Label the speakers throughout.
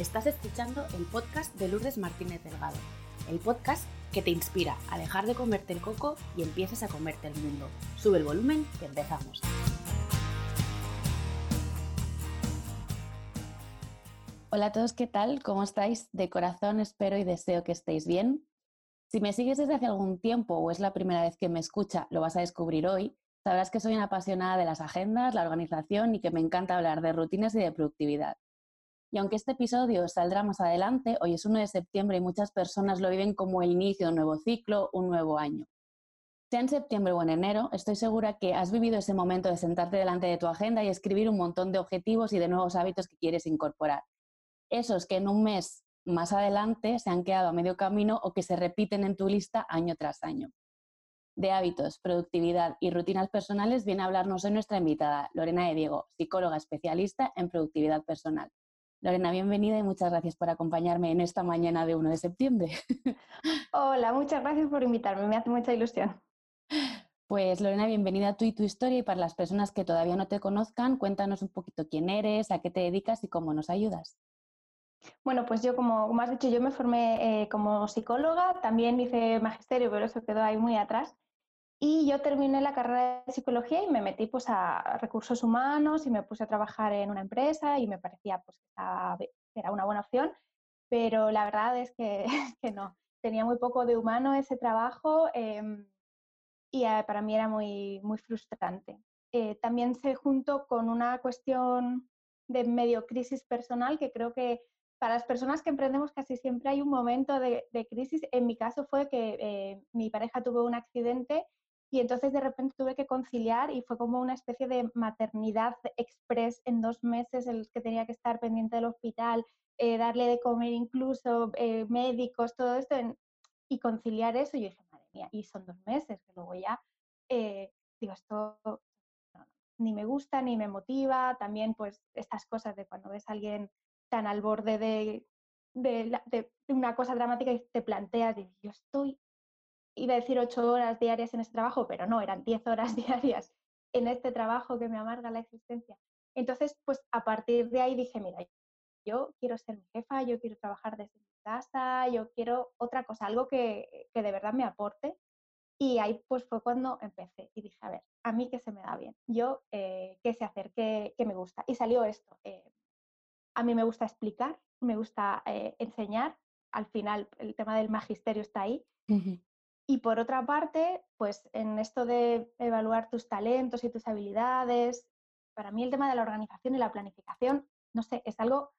Speaker 1: Estás escuchando el podcast de Lourdes Martínez Delgado, el podcast que te inspira a dejar de comerte el coco y empieces a comerte el mundo. Sube el volumen que empezamos. Hola a todos, ¿qué tal? ¿Cómo estáis? De corazón espero y deseo que estéis bien. Si me sigues desde hace algún tiempo o es la primera vez que me escucha, lo vas a descubrir hoy. Sabrás que soy una apasionada de las agendas, la organización y que me encanta hablar de rutinas y de productividad. Y aunque este episodio saldrá más adelante, hoy es 1 de septiembre y muchas personas lo viven como el inicio de un nuevo ciclo, un nuevo año. Sea en septiembre o en enero, estoy segura que has vivido ese momento de sentarte delante de tu agenda y escribir un montón de objetivos y de nuevos hábitos que quieres incorporar. Esos que en un mes más adelante se han quedado a medio camino o que se repiten en tu lista año tras año. De hábitos, productividad y rutinas personales viene a hablarnos hoy nuestra invitada, Lorena de Diego, psicóloga especialista en productividad personal. Lorena, bienvenida y muchas gracias por acompañarme en esta mañana de 1 de septiembre.
Speaker 2: Hola, muchas gracias por invitarme, me hace mucha ilusión.
Speaker 1: Pues Lorena, bienvenida a tú y tu historia y para las personas que todavía no te conozcan, cuéntanos un poquito quién eres, a qué te dedicas y cómo nos ayudas.
Speaker 2: Bueno, pues yo, como, como has dicho, yo me formé eh, como psicóloga, también hice magisterio, pero eso quedó ahí muy atrás. Y yo terminé la carrera de psicología y me metí pues a recursos humanos y me puse a trabajar en una empresa y me parecía pues que era una buena opción, pero la verdad es que, que no. Tenía muy poco de humano ese trabajo em, y eh, para mí era muy, muy frustrante. Eh, también se juntó con una cuestión de medio crisis personal que creo que para las personas que emprendemos casi siempre hay un momento de, crisis. En mi caso fue que eh, mi pareja tuvo un accidente y entonces de repente tuve que conciliar y fue como una especie de maternidad express en dos meses en los que tenía que estar pendiente del hospital, eh, darle de comer incluso, eh, médicos, todo esto, y conciliar eso. Y yo dije, madre mía, y son dos meses, que luego ya, eh, digo, esto ni me gusta, ni me motiva. También pues estas cosas de cuando ves a alguien tan al borde de, de, de una cosa dramática y te planteas, y yo estoy iba a decir ocho horas diarias en este trabajo, pero no, eran diez horas diarias en este trabajo que me amarga la existencia. Entonces, pues a partir de ahí dije, mira, yo quiero ser mi jefa, yo quiero trabajar desde mi casa, yo quiero otra cosa, algo que, que de verdad me aporte. Y ahí pues fue cuando empecé y dije, a ver, a mí qué se me da bien, yo eh, qué sé hacer, qué, qué, me gusta. Y salió esto. Eh, a mí me gusta explicar, me gusta eh, enseñar, al final el tema del magisterio está ahí. Y por otra parte, pues en esto de evaluar tus talentos y tus habilidades, para mí el tema de la organización y la planificación, no sé, es algo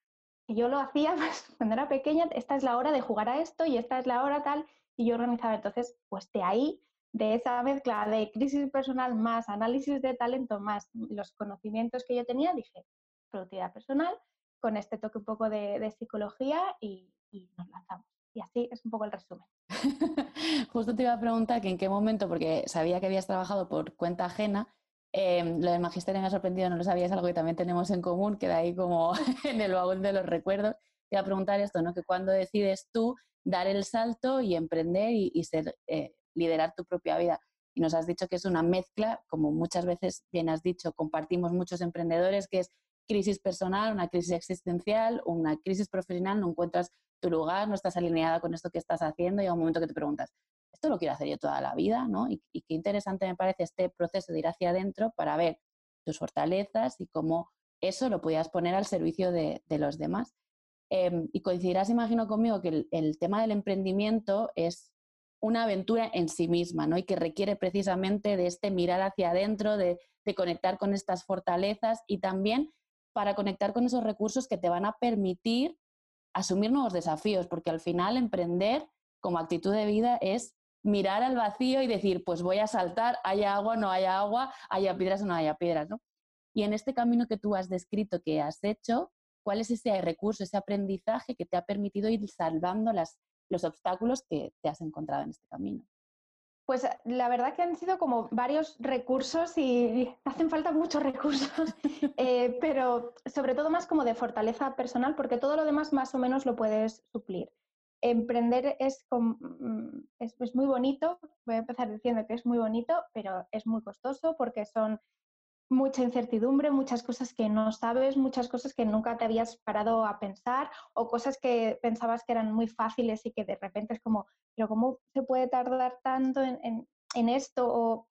Speaker 2: que yo lo hacía pues, cuando era pequeña, esta es la hora de jugar a esto y esta es la hora tal, y yo organizaba. Entonces, pues de ahí, de esa mezcla de crisis personal más análisis de talento más los conocimientos que yo tenía, dije, productividad personal, con este toque un poco de, psicología y nos lanzamos. Y así es un poco el resumen.
Speaker 1: Justo te iba a preguntar que en qué momento, porque sabía que habías trabajado por cuenta ajena, em, lo del magisterio me ha sorprendido, no lo sabías, algo que también tenemos en común, queda ahí como en el vagón de los recuerdos. Te iba a preguntar esto, ¿no? Que cuando decides tú dar el salto y emprender y, ser, eh, liderar tu propia vida. Y nos has dicho que es una mezcla, como muchas veces bien has dicho, compartimos muchos emprendedores, que es crisis personal, una crisis existencial, una crisis profesional, no encuentras tu lugar, no estás alineada con esto que estás haciendo y a un momento que te preguntas, esto lo quiero hacer yo toda la vida, ¿no? Y, qué interesante me parece este proceso de ir hacia adentro para ver tus fortalezas y cómo eso lo podías poner al servicio de, los demás. Em, y coincidirás, imagino conmigo, que el, tema del emprendimiento es una aventura en sí misma, ¿no? Y que requiere precisamente de este mirar hacia adentro, de, de conectar con estas fortalezas y también para conectar con esos recursos que te van a permitir asumir nuevos desafíos, porque al final emprender como actitud de vida es mirar al vacío y decir, pues voy a saltar, haya agua, no haya agua, haya piedras o no haya piedras, ¿no? Y en este camino que tú has descrito, que has hecho, ¿cuál es ese recurso, ese aprendizaje que te ha permitido ir salvando las, los obstáculos que te has encontrado en este camino?
Speaker 2: Pues la verdad que han sido como varios recursos y hacen falta muchos recursos, eh, pero sobre todo más como de fortaleza personal, porque todo lo demás más o menos lo puedes suplir. Emprender es, mm, es, es muy bonito, voy a empezar diciendo que es muy bonito, pero es muy costoso porque son mucha incertidumbre, muchas cosas que no sabes, muchas cosas que nunca te habías parado a pensar o cosas que pensabas que eran muy fáciles y que de repente es como, pero ¿cómo se puede tardar tanto en, esto? O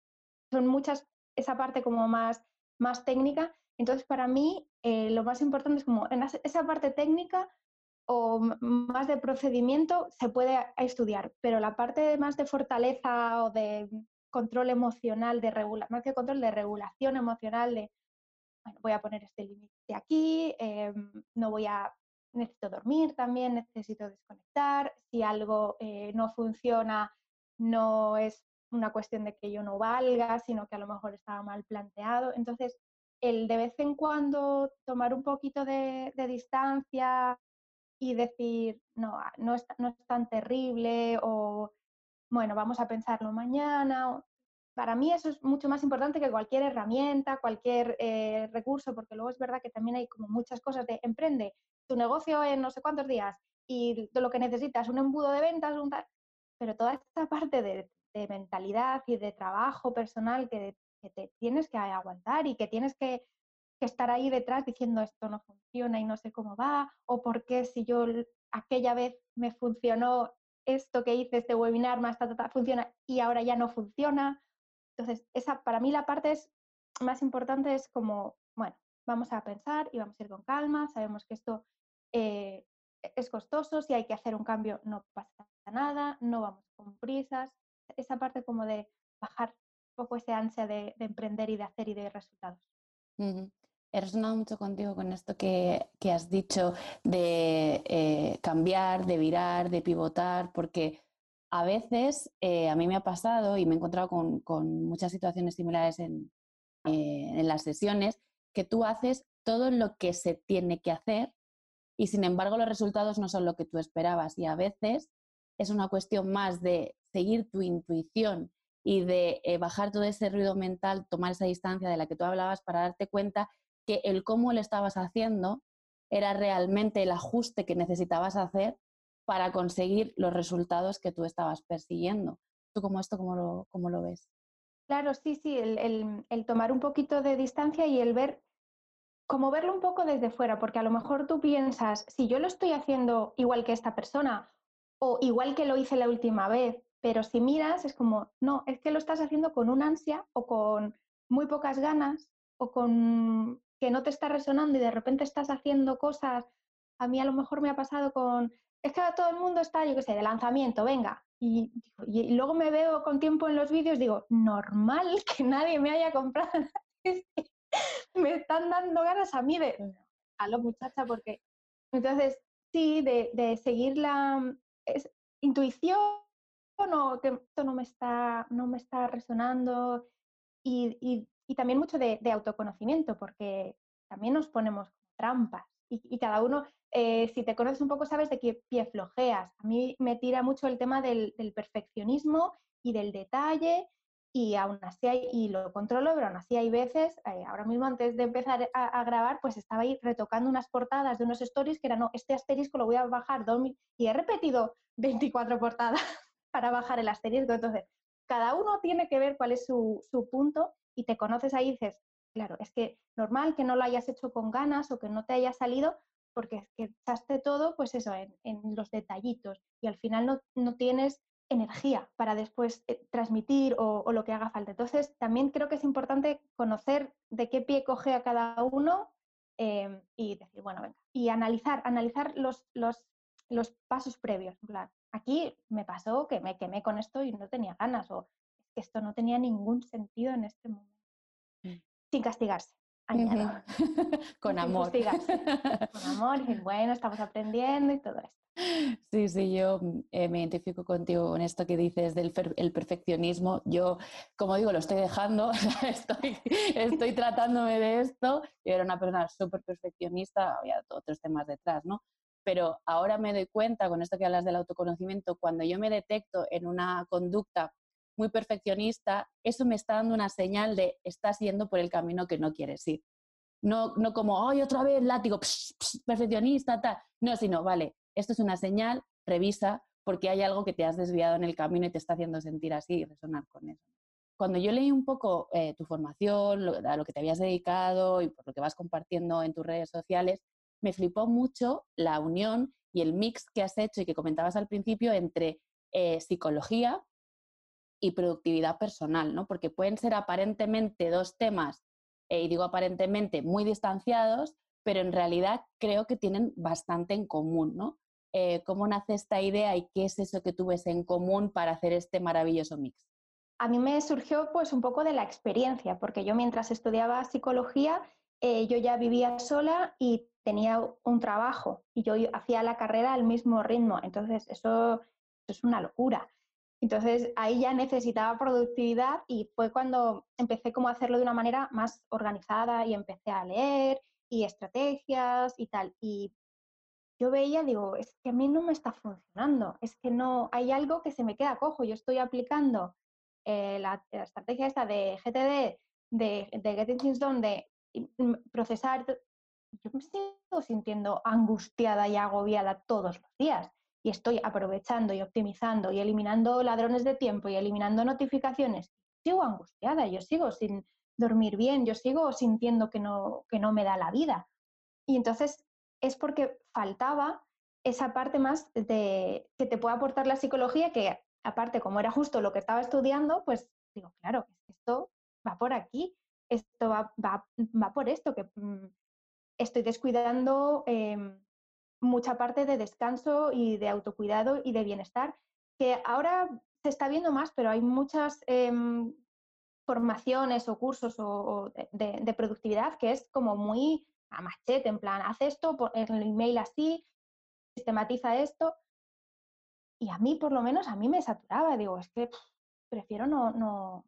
Speaker 2: son muchas, esa parte como más, más técnica. Entonces, para mí, eh, lo más importante es como en esa parte técnica o más de procedimiento se puede estudiar, pero la parte más de fortaleza o de control emocional, de regulación, más que control, de regulación emocional, de, bueno, voy a poner este límite aquí, em, no voy a, necesito dormir también, necesito desconectar, si algo eh, no funciona, no es una cuestión de que yo no valga, sino que a lo mejor estaba mal planteado. Entonces, el de vez en cuando tomar un poquito de, de distancia y decir, no, no es, no es tan terrible o bueno, vamos a pensarlo mañana. Para mí eso es mucho más importante que cualquier herramienta, cualquier eh, recurso, porque luego es verdad que también hay como muchas cosas de emprende tu negocio en no sé cuántos días y lo que necesitas, un embudo de ventas, un tal, pero toda esta parte de, mentalidad y de trabajo personal que, que, te tienes que aguantar y que tienes que, que estar ahí detrás diciendo esto no funciona y no sé cómo va, o por qué si yo aquella vez me funcionó esto que hice, este webinar más funciona y ahora ya no funciona. Entonces, esa para mí la parte es más importante es como, bueno, vamos a pensar y vamos a ir con calma, sabemos que esto eh, es costoso, si hay que hacer un cambio no pasa nada, no vamos con prisas, esa parte como de bajar un poco ese ansia de, emprender y de hacer y de resultados.
Speaker 1: He resonado mucho contigo con esto que, has dicho de eh, cambiar, de virar, de pivotar, porque a veces eh, a mí me ha pasado y me he encontrado con, muchas situaciones similares en, eh, en, las sesiones, que tú haces todo lo que se tiene que hacer y sin embargo los resultados no son lo que tú esperabas. Y a veces es una cuestión más de seguir tu intuición y de bajar todo ese ruido mental, tomar esa distancia de la que tú hablabas para darte cuenta que el cómo lo estabas haciendo era realmente el ajuste que necesitabas hacer para conseguir los resultados que tú estabas persiguiendo. ¿Tú como esto cómo lo, cómo lo ves?
Speaker 2: Claro, sí, sí, el, el, tomar un poquito de distancia y el ver, como verlo un poco desde fuera, porque a lo mejor tú piensas, si yo lo estoy haciendo igual que esta persona o igual que lo hice la última vez, pero si miras es como, no, es que lo estás haciendo con un ansia o con muy pocas ganas o con que no te está resonando y de repente estás haciendo cosas, a mí a lo mejor me ha pasado con, es que todo el mundo está, yo qué sé, de lanzamiento, venga. Y, luego me veo con tiempo en los vídeos, digo, normal que nadie me haya comprado. me están dando ganas a mí de, lo muchacha, porque entonces sí, de, seguir la intuición o que esto no me está, no me está resonando y también mucho de, autoconocimiento, porque también nos ponemos trampas y, cada uno, eh, si te conoces un poco, sabes de qué pie flojeas. A mí me tira mucho el tema del, perfeccionismo y del detalle y aún así hay, y lo controlo, pero aún así hay veces, eh, ahora mismo antes de empezar a, grabar, pues estaba ahí retocando unas portadas de unos stories que era, no, este asterisco lo voy a bajar dos y he repetido 24 portadas para bajar el asterisco. Entonces, cada uno tiene que ver cuál es su, su punto y te conoces ahí y dices, claro, es que normal que no lo hayas hecho con ganas o que no te haya salido porque es que echaste todo, pues eso, en, los detallitos y al final no, no tienes energía para después eh, transmitir o, lo que haga falta. Entonces, también creo que es importante conocer de qué pie coge a cada uno em, y decir, bueno, venga, y analizar, analizar los, los, los pasos previos. aquí me pasó que me quemé con esto y no tenía ganas, que esto no tenía ningún sentido en este momento. Mm. Sin castigarse.
Speaker 1: Con amor.
Speaker 2: Con amor, y bueno, estamos aprendiendo y todo esto.
Speaker 1: Sí, sí, yo mm, eh, me identifico contigo en esto que dices del el perfeccionismo. Yo, como digo, lo estoy dejando, estoy, estoy tratándome de esto. Yo era una persona súper perfeccionista, había otros temas detrás, ¿no? Pero ahora me doy cuenta, con esto que hablas del autoconocimiento, cuando yo me detecto en una conducta muy perfeccionista, eso me está dando una señal de estás yendo por el camino que no quieres ir. No, no como, ay, otra vez látigo, perfeccionista, tal. No, sino, vale, esto es una señal, revisa, porque hay algo que te has desviado en el camino y te está haciendo sentir así y resonar con eso. cuando yo leí un poco eh, tu formación, a lo que te habías dedicado y por lo que vas compartiendo en tus redes sociales, me flipó mucho la unión y el mix que has hecho y que comentabas al principio entre eh, psicología y productividad personal, ¿no? Porque pueden ser aparentemente dos temas, eh, y digo aparentemente muy distanciados, pero en realidad creo que tienen bastante en común, ¿no? Eh, ¿Cómo nace esta idea y qué es eso que tú ves en común para hacer este maravilloso mix?
Speaker 2: A mí me surgió pues un poco de la experiencia, porque yo mientras estudiaba psicología, yo ya vivía sola y tenía un trabajo y yo hacía la carrera al mismo ritmo. Entonces, eso, es una locura. Entonces, ahí ya necesitaba productividad y fue cuando empecé como a hacerlo de una manera más organizada y empecé a leer y estrategias y tal. Y yo veía, digo, es que a mí no me está funcionando, es que no, hay algo que se me queda cojo. Yo estoy aplicando eh, la, estrategia esta de GTD, de, de Getting Things Done, de mm, procesar yo me sigo sintiendo angustiada y agobiada todos los días y estoy aprovechando y optimizando y eliminando ladrones de tiempo y eliminando notificaciones, sigo angustiada, yo sigo sin dormir bien, yo sigo sintiendo que no, que no me da la vida. Y entonces es porque faltaba esa parte más de que te pueda aportar la psicología, que aparte como era justo lo que estaba estudiando, pues digo, claro, esto va por aquí, esto va, va, va por esto, que mm, estoy descuidando em, mucha parte de descanso y de autocuidado y de bienestar, que ahora se está viendo más, pero hay muchas em, formaciones o cursos o, de, productividad que es como muy a machete, en plan, haz esto, en el email así, sistematiza esto. Y a mí, por lo menos, a mí me saturaba. Digo, es que prefiero no, no,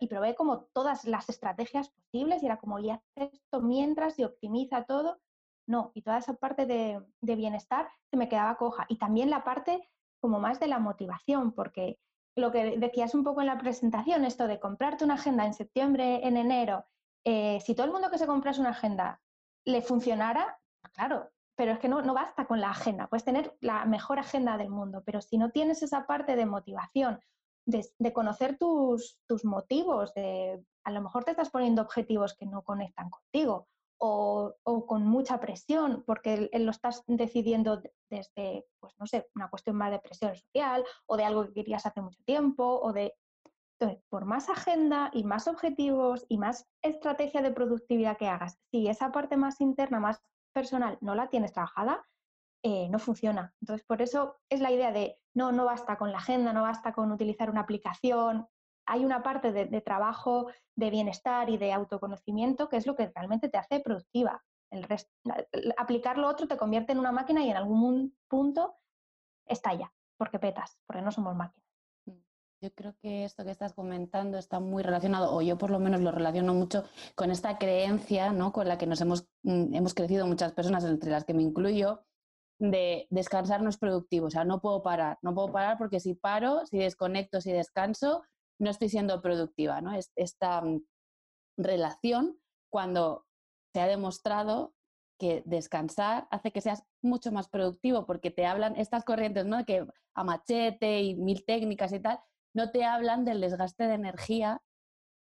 Speaker 2: y probé como todas las estrategias posibles y era como, y hace esto mientras y optimiza todo. No, y toda esa parte de, bienestar se me quedaba coja. Y también la parte como más de la motivación, porque lo que decías un poco en la presentación, esto de comprarte una agenda en septiembre, en enero, eh, si todo el mundo que se comprase una agenda le funcionara, claro, pero es que no, no basta con la agenda, puedes tener la mejor agenda del mundo, pero si no tienes esa parte de motivación de, conocer tus, tus, motivos, de a lo mejor te estás poniendo objetivos que no conectan contigo o, con mucha presión porque lo estás decidiendo desde, pues no sé, una cuestión más de presión social o de algo que querías hace mucho tiempo o de... Entonces, por más agenda y más objetivos y más estrategia de productividad que hagas, si esa parte más interna, más personal, no la tienes trabajada, eh, no funciona. Entonces, por eso es la idea de no, no basta con la agenda, no basta con utilizar una aplicación. Hay una parte de, trabajo, de bienestar y de autoconocimiento que es lo que realmente te hace productiva. El resto, aplicar lo otro te convierte en una máquina y en algún punto estalla, porque petas, porque no somos máquinas.
Speaker 1: Mm, yo creo que esto que estás comentando está muy relacionado, o yo por lo menos lo relaciono mucho con esta creencia, ¿no? Con la que nos hemos, mm, hemos crecido muchas personas, entre las que me incluyo, de descansar no es productivo, o sea, no puedo parar, no puedo parar porque si paro, si desconecto, si descanso, no estoy siendo productiva, ¿no? esta mm, relación cuando se ha demostrado que descansar hace que seas mucho más productivo porque te hablan estas corrientes, ¿no? Que a machete y mil técnicas y tal, no te hablan del desgaste de energía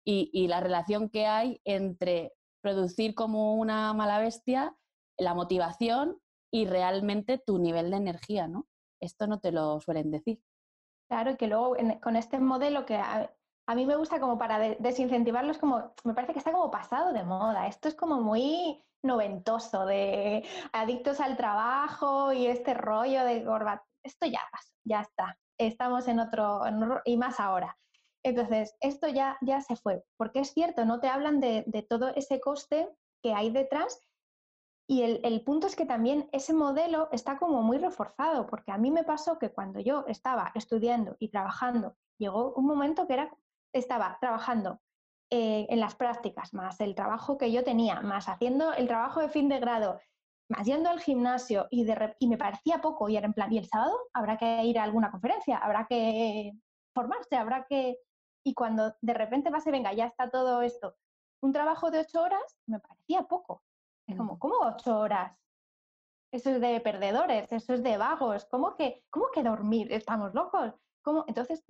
Speaker 1: y, y la relación que hay entre producir como una mala bestia, la motivación y realmente tu nivel de energía, ¿no? Esto no te lo suelen decir.
Speaker 2: Claro, y que luego con este modelo que a, mí me gusta como para desincentivarlos, como me parece que está como pasado de moda. Esto es como muy noventoso, de adictos al trabajo y este rollo de gorba. Esto ya pasó, ya está. Estamos en otro, y más ahora. Entonces, esto ya, ya se fue, porque es cierto, no te hablan de todo ese coste que hay detrás y el, punto es que también ese modelo está como muy reforzado, porque a mí me pasó que cuando yo estaba estudiando y trabajando, llegó un momento que era, estaba trabajando eh, en las prácticas, más el trabajo que yo tenía, más haciendo el trabajo de fin de grado, más yendo al gimnasio y, de, y me parecía poco y era en plan, ¿y el sábado habrá que ir a alguna conferencia? ¿Habrá que formarse? ¿Habrá que...? Y cuando de repente a venga, ya está todo esto, un trabajo de ocho horas, me parecía poco. Es como, ¿cómo ocho horas? Eso es de perdedores, eso es de vagos. ¿Cómo que, cómo que dormir? ¿Estamos locos? ¿cómo? Entonces,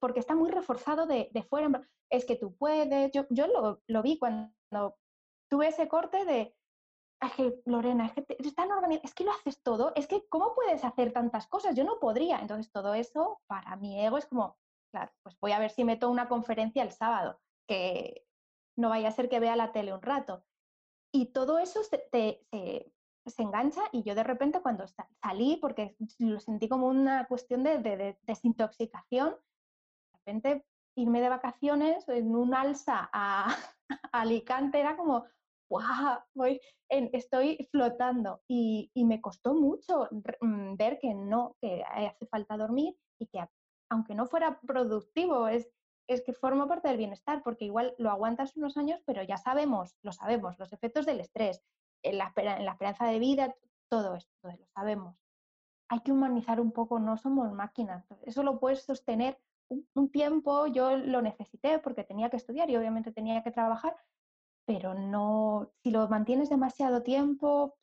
Speaker 2: porque está muy reforzado de, fuera, es que tú puedes, yo, yo lo, lo vi cuando tuve ese corte de, es que Lorena, es que te, tan es que lo haces todo, es que ¿cómo puedes hacer tantas cosas? Yo no podría. Entonces todo eso para mi ego es como, claro, pues voy a ver si meto una conferencia el sábado, que no vaya a ser que vea la tele un rato. Y todo eso se, se, engancha y yo de repente cuando salí, porque lo sentí como una cuestión de, de desintoxicación, de repente irme de vacaciones en un alza a, Alicante era como, ¡guau! Voy estoy flotando y, me costó mucho mm, ver que no, que hace falta dormir y que aunque no fuera productivo, es, es que forma parte del bienestar, porque igual lo aguantas unos años, pero ya sabemos, lo sabemos, los efectos del estrés, en la, en la esperanza de vida, todo esto, lo sabemos. Hay que humanizar un poco, no somos máquinas. Eso lo puedes sostener un, tiempo, yo lo necesité porque tenía que estudiar y obviamente tenía que trabajar, pero no, si lo mantienes demasiado tiempo,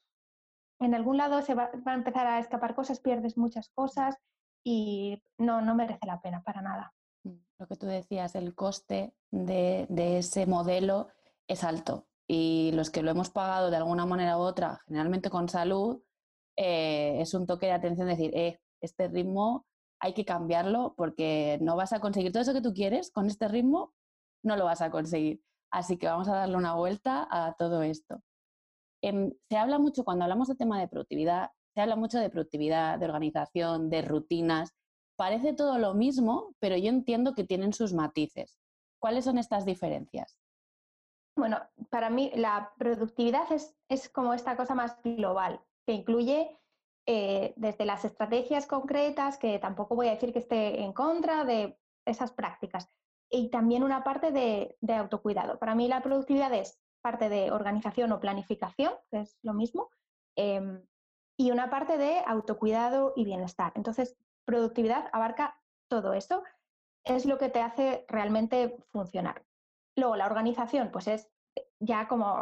Speaker 2: en algún lado se va, a empezar a escapar cosas, pierdes muchas cosas y no, no merece la pena para nada.
Speaker 1: Lo que tú decías, el coste de, ese modelo es alto y los que lo hemos pagado de alguna manera u otra, generalmente con salud, eh, es un toque de atención decir, eh, este ritmo hay que cambiarlo porque no vas a conseguir todo eso que tú quieres con este ritmo, no lo vas a conseguir. Así que vamos a darle una vuelta a todo esto. Em, se habla mucho, cuando hablamos de tema de productividad, se habla mucho de productividad, de organización, de rutinas. Parece todo lo mismo, pero yo entiendo que tienen sus matices. ¿Cuáles son estas diferencias?
Speaker 2: Bueno, para mí la productividad es, es como esta cosa más global, que incluye eh, desde las estrategias concretas, que tampoco voy a decir que esté en contra de esas prácticas, y también una parte de, autocuidado. Para mí la productividad es parte de organización o planificación, que es lo mismo, em, y una parte de autocuidado y bienestar. Entonces, productividad abarca todo eso, es lo que te hace realmente funcionar. Luego, la organización, pues es ya como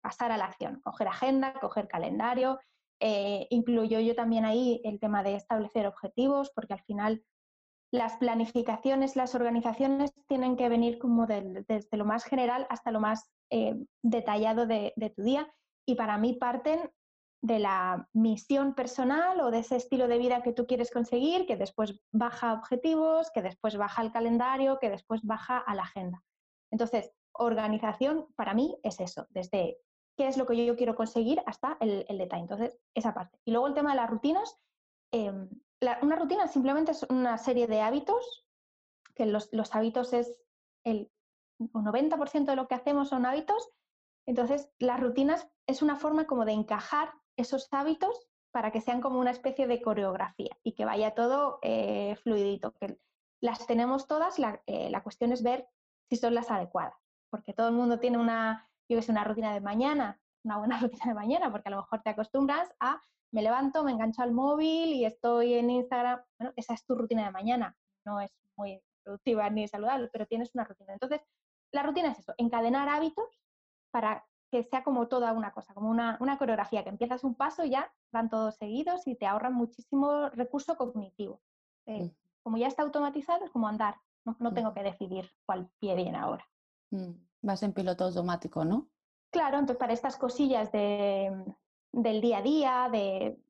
Speaker 2: pasar a la acción, coger agenda, coger calendario, eh, incluyo yo también ahí el tema de establecer objetivos, porque al final las planificaciones, las organizaciones tienen que venir como desde lo más general hasta lo más eh, detallado de, tu día y para mí parten de la misión personal o de ese estilo de vida que tú quieres conseguir, que después baja objetivos, que después baja al calendario, que después baja a la agenda. Entonces, organización para mí es eso, desde qué es lo que yo quiero conseguir hasta el, detalle. Entonces, esa parte. Y luego el tema de las rutinas. Em, una rutina simplemente es una serie de hábitos, que los, hábitos es el 90% de lo que hacemos son hábitos. Entonces, las rutinas es una forma como de encajar esos hábitos para que sean como una especie de coreografía y que vaya todo eh, fluidito. Que las tenemos todas, la, eh, la cuestión es ver si son las adecuadas, porque todo el mundo tiene una, yo que sé, una rutina de mañana, una buena rutina de mañana, porque a lo mejor te acostumbras a me levanto, me engancho al móvil y estoy en Instagram. Bueno, esa es tu rutina de mañana. No es muy productiva ni saludable, pero tienes una rutina. Entonces, la rutina es eso, encadenar hábitos para que sea como toda una cosa, como una, coreografía, que empiezas un paso y ya van todos seguidos y te ahorran muchísimo recurso cognitivo. Eh, mm. Como ya está automatizado, es como andar, no, mm. tengo que decidir cuál pie viene ahora.
Speaker 1: Mm. Vas en piloto automático, ¿no?
Speaker 2: Claro, entonces para estas cosillas de, del día a día, de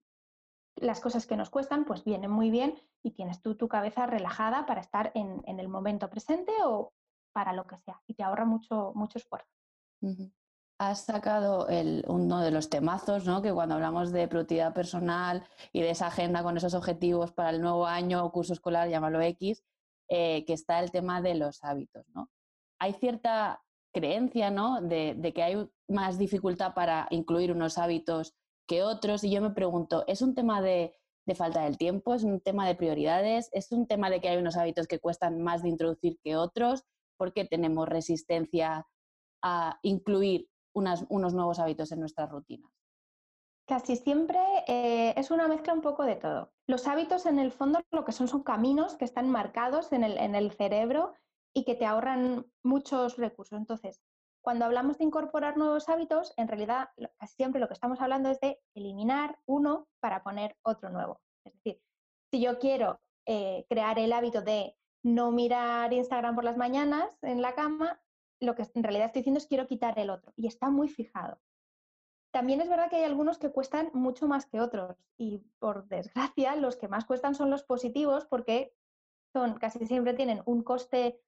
Speaker 2: las cosas que nos cuestan, pues viene muy bien y tienes tú tu cabeza relajada para estar en, el momento presente o para lo que sea y te ahorra mucho, mucho esfuerzo.
Speaker 1: Has sacado uno de los temazos, ¿no? Que cuando hablamos de productividad personal y de esa agenda con esos objetivos para el nuevo año o curso escolar, llámalo X, eh, que está el tema de los hábitos, ¿no? Hay cierta creencia, ¿no? De, que hay más dificultad para incluir unos hábitos que otros. Y yo me pregunto, ¿es un tema de, falta del tiempo? ¿Es un tema de prioridades? ¿Es un tema de que hay unos hábitos que cuestan más de introducir que otros? ¿Por qué tenemos resistencia a incluir unos nuevos hábitos en nuestras rutinas?
Speaker 2: Casi siempre eh, es una mezcla un poco de todo. Los hábitos en el fondo lo que son son caminos que están marcados en el, en el cerebro y que te ahorran muchos recursos. Entonces, cuando hablamos de incorporar nuevos hábitos, en realidad casi siempre lo que estamos hablando es de eliminar uno para poner otro nuevo. Es decir, si yo quiero eh, crear el hábito de no mirar Instagram por las mañanas en la cama, lo que en realidad estoy diciendo es quiero quitar el otro y está muy fijado. También es verdad que hay algunos que cuestan mucho más que otros y por desgracia los que más cuestan son los positivos porque son casi siempre tienen un coste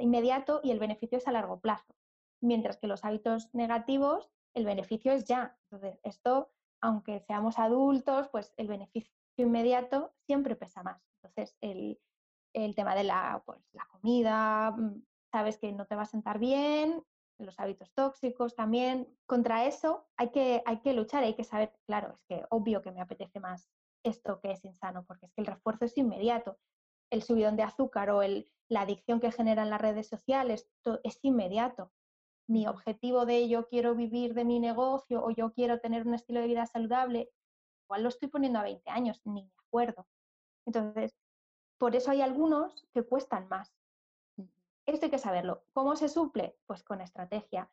Speaker 2: inmediato y el beneficio es a largo plazo, mientras que los hábitos negativos el beneficio es ya. Entonces, esto, aunque seamos adultos, pues el beneficio inmediato siempre pesa más. Entonces, el, el tema de la, pues, la comida, mm, sabes que no te va a sentar bien, los hábitos tóxicos también. Contra eso hay que, hay que luchar, hay que saber, claro, es que obvio que me apetece más esto que es insano, porque es que el refuerzo es inmediato. El subidón de azúcar o la adicción que generan las redes sociales es inmediato. Mi objetivo de yo quiero vivir de mi negocio o yo quiero tener un estilo de vida saludable, igual lo estoy poniendo a 20 años, ni me acuerdo. Entonces, por eso hay algunos que cuestan más. Esto hay que saberlo. ¿Cómo se suple? Pues con estrategia.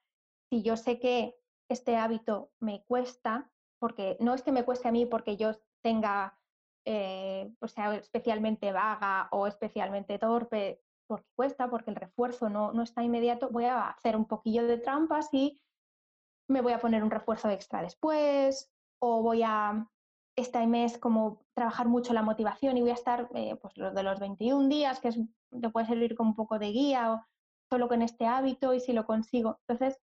Speaker 2: Si yo sé que este hábito me cuesta, porque no es que me cueste a mí porque yo tenga, eh, o sea especialmente vaga o especialmente torpe, porque cuesta, porque el refuerzo no, no está inmediato, voy a hacer un poquillo de trampas y me voy a poner un refuerzo extra después, o voy a este mes como trabajar mucho la motivación y voy a estar eh, pues los de los 21 días, que es, te puede servir como un poco de guía o solo con este hábito y si lo consigo. Entonces,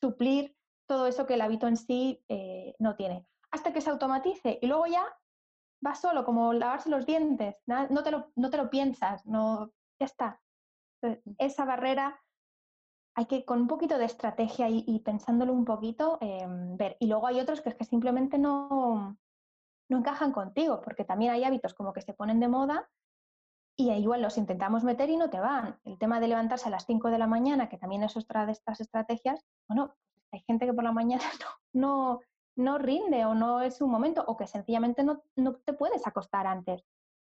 Speaker 2: suplir todo eso que el hábito en sí eh, no tiene. Hasta que se automatice y luego ya va solo, como lavarse los dientes, no, te lo, no te lo piensas, no, ya está. esa barrera hay que con un poquito de estrategia y, pensándolo un poquito em, ver. Y luego hay otros que es que simplemente no, no encajan contigo, porque también hay hábitos como que se ponen de moda y igual los intentamos meter y no te van. El tema de levantarse a las 5 de la mañana, que también es otra de estas estrategias, bueno, hay gente que por la mañana no, no, rinde o no es un momento o que sencillamente no, no te puedes acostar antes.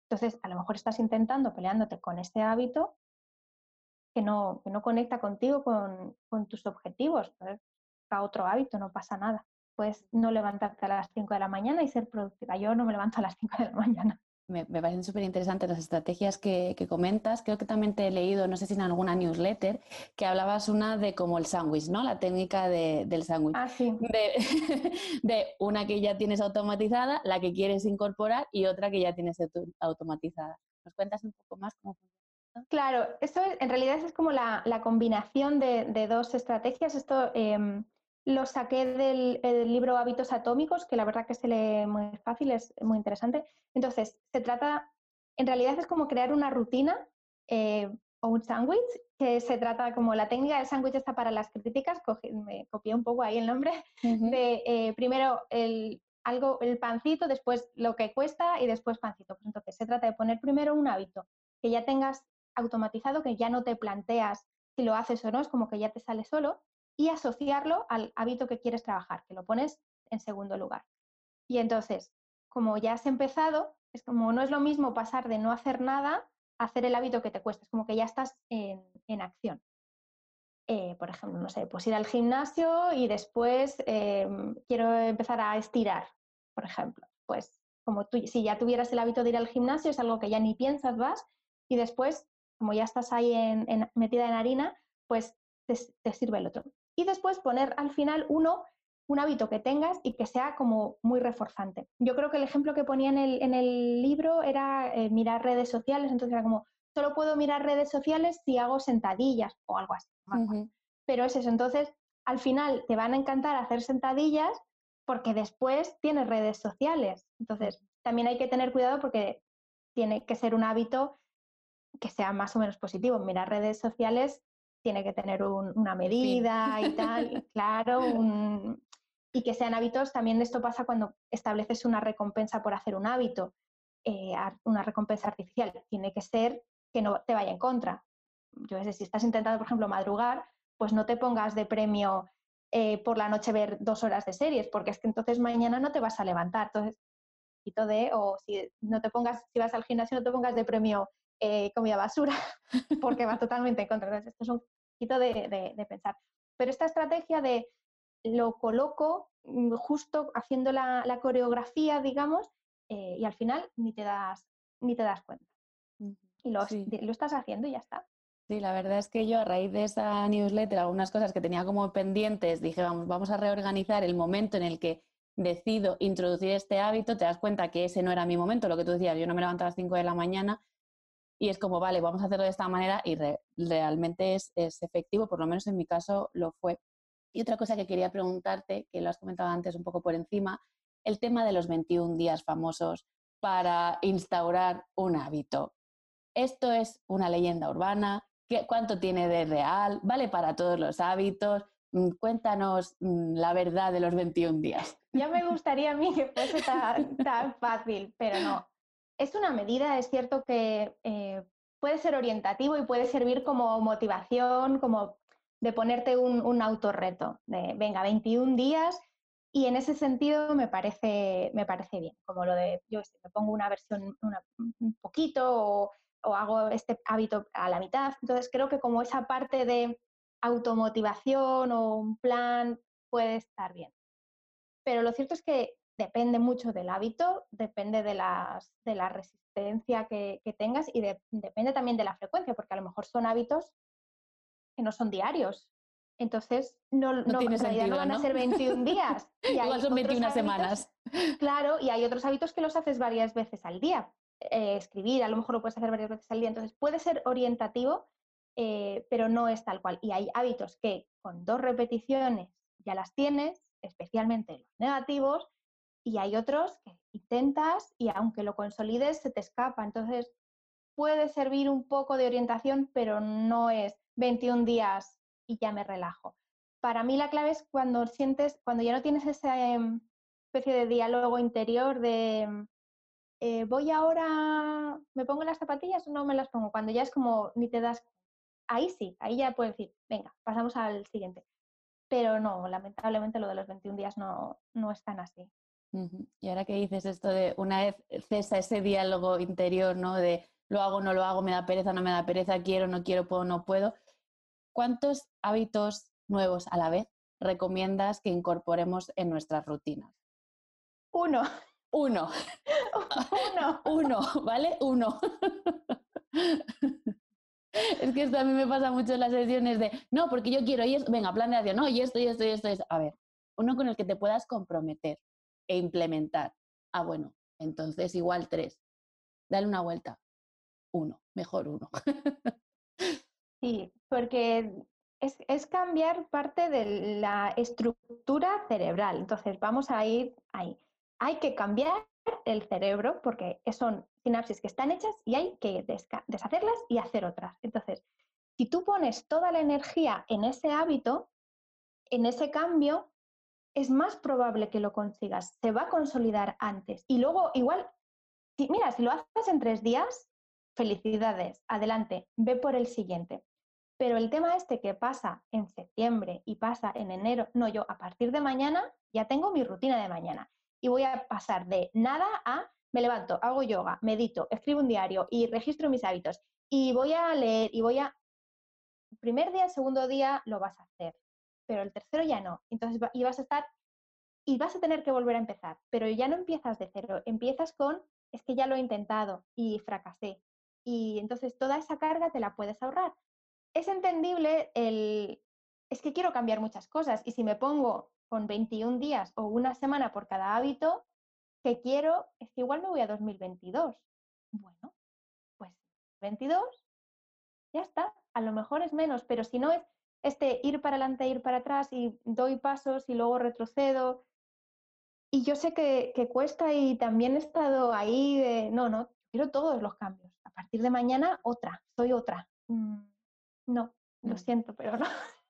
Speaker 2: Entonces, a lo mejor estás intentando peleándote con este hábito que no, que no conecta contigo, con, con tus objetivos. a otro hábito, no pasa nada pues no levantarte a las 5 de la mañana y ser productiva. Yo no me levanto a las 5 de la mañana.
Speaker 1: Me, parecen súper interesantes las estrategias que, comentas. Creo que también te he leído, no sé si en alguna newsletter, que hablabas una de como el sándwich, ¿no? La técnica del sándwich.
Speaker 2: Ah, sí.
Speaker 1: De, una que ya tienes automatizada, la que quieres incorporar y otra que ya tienes automatizada. ¿Nos cuentas un poco más cómo funciona?
Speaker 2: Claro, esto en realidad es como la, combinación de, dos estrategias. Esto em, lo saqué del, libro Hábitos Atómicos, que la verdad que se lee muy fácil, es muy interesante. Entonces, se trata, en realidad es como crear una rutina eh, o un sándwich, que se trata como la técnica del sándwich está para las críticas, me copié un poco ahí el nombre, de eh, primero el, algo, el pancito, después lo que cuesta y después pancito. Pues entonces, se trata de poner primero un hábito que ya tengas automatizado, que ya no te planteas si lo haces o no, es como que ya te sale solo y asociarlo al hábito que quieres trabajar, que lo pones en segundo lugar. Y entonces, como ya has empezado, es como no es lo mismo pasar de no hacer nada a hacer el hábito que te cuesta, es como que ya estás en, acción. Eh, por ejemplo, no sé, pues ir al gimnasio y después em, quiero empezar a estirar, por ejemplo. Pues como tú, si ya tuvieras el hábito de ir al gimnasio, es algo que ya ni piensas, vas, y después, como ya estás ahí en, metida en harina, pues te, sirve el otro y después poner al final uno, un hábito que tengas y que sea como muy reforzante. Yo creo que el ejemplo que ponía en el, en el libro era eh, mirar redes sociales, entonces era como, solo puedo mirar redes sociales si hago sentadillas o algo así. Pero es eso, entonces al final te van a encantar hacer sentadillas porque después tienes redes sociales. Entonces también hay que tener cuidado porque tiene que ser un hábito que sea más o menos positivo. Mirar redes sociales tiene que tener una medida y tal, claro, y que sean hábitos. También esto pasa cuando estableces una recompensa por hacer un hábito, eh, una recompensa artificial. Tiene que ser que no te vaya en contra. Yo sé, si estás intentando, por ejemplo, madrugar, pues no te pongas de premio eh, por la noche ver dos horas de series, porque es que entonces mañana no te vas a levantar. Entonces, de, o si no te pongas, si vas al gimnasio, no te pongas de premio eh, comida basura, porque va totalmente en contra. Entonces, esto es un poquito de, pensar. Pero esta estrategia de lo coloco mm, justo haciendo la, coreografía, digamos, eh, y al final ni te das ni te das cuenta. Y lo, lo estás haciendo y ya está.
Speaker 1: Sí, la verdad es que yo a raíz de esa newsletter, algunas cosas que tenía como pendientes, dije, vamos, vamos a reorganizar el momento en el que decido introducir este hábito, te das cuenta que ese no era mi momento, lo que tú decías, yo no me levanto a las 5 de la mañana y es como, vale, vamos a hacerlo de esta manera y realmente es, efectivo, por lo menos en mi caso lo fue. Y otra cosa que quería preguntarte, que lo has comentado antes un poco por encima, el tema de los 21 días famosos para instaurar un hábito. ¿Esto es una leyenda urbana? ¿Cuánto tiene de real? ¿Vale para todos los hábitos? Mm, cuéntanos mm, la verdad de los 21 días.
Speaker 2: Ya me gustaría a mí que fuese tan, fácil, pero no. Es una medida, es cierto que eh, puede ser orientativo y puede servir como motivación, como de ponerte un, un autorreto, de venga, 21 días y en ese sentido me parece, me parece bien, como lo de, yo me pongo una versión un poquito o o hago este hábito a la mitad. Entonces creo que como esa parte de automotivación o un plan puede estar bien. Pero lo cierto es que depende mucho del hábito, depende de, las, de la resistencia que, tengas y depende también de la frecuencia, porque a lo mejor son hábitos que no son diarios. Entonces, no, no, no van a ser 21 días.
Speaker 1: Igual son 21 semanas.
Speaker 2: Claro, y hay otros hábitos que los haces varias veces al día. Eh, escribir, a lo mejor lo puedes hacer varias veces al día. Entonces, puede ser orientativo, eh, pero no es tal cual. Y hay hábitos que con dos repeticiones ya las tienes, especialmente los negativos, y hay otros que intentas y aunque lo consolides se te escapa. Entonces, puede servir un poco de orientación, pero no es 21 días y ya me relajo. Para mí la clave es cuando sientes, cuando ya no tienes esa em, especie de diálogo interior de eh, voy ahora, ¿me pongo las zapatillas o no me las pongo? Cuando ya es como, ni te das, ahí sí, ahí ya puedes decir, venga, pasamos al siguiente. Pero no, lamentablemente lo de los 21 días no, no es tan así.
Speaker 1: Y ahora que dices esto de una vez cesa ese diálogo interior, ¿no? De lo hago, no lo hago, me da pereza, no me da pereza, quiero, no quiero, puedo, no puedo. ¿Cuántos hábitos nuevos a la vez recomiendas que incorporemos en nuestras rutinas?
Speaker 2: Uno.
Speaker 1: Uno.
Speaker 2: Uno.
Speaker 1: Uno, ¿vale? Uno. Es que esto a mí me pasa mucho en las sesiones de, no, porque yo quiero, y es, venga, plan de acción, no, y esto, y esto, y esto, y esto. A ver, uno con el que te puedas comprometer e implementar. Ah, bueno, entonces igual tres. Dale una vuelta. Uno, mejor uno.
Speaker 2: Sí, porque es, es, cambiar parte de la estructura cerebral. Entonces, vamos a ir ahí hay que cambiar el cerebro porque son sinapsis que están hechas y hay que deshacerlas y hacer otras. Entonces, si tú pones toda la energía en ese hábito, en ese cambio, es más probable que lo consigas. Se va a consolidar antes. Y luego, igual, si, mira, si lo haces en tres días, felicidades, adelante, ve por el siguiente. Pero el tema este que pasa en septiembre y pasa en enero, no, yo a partir de mañana ya tengo mi rutina de mañana y voy a pasar de nada a me levanto, hago yoga, medito, escribo un diario y registro mis hábitos y voy a leer y voy a... Primer día, segundo día lo vas a hacer, pero el tercero ya no. Entonces, y vas a estar y vas a tener que volver a empezar, pero ya no empiezas de cero, empiezas con, es que ya lo he intentado y fracasé. Y entonces toda esa carga te la puedes ahorrar. Es entendible el, es que quiero cambiar muchas cosas y si me pongo con 21 días o una semana por cada hábito, que quiero, es que igual me voy a 2022. Bueno, pues 22, ya está, a lo mejor es menos, pero si no es este ir para adelante, ir para atrás y doy pasos y luego retrocedo. Y yo sé que, cuesta y también he estado ahí de, no, no, quiero todos los cambios. A partir de mañana, otra, soy otra. Mm, no, lo mm. siento, pero no.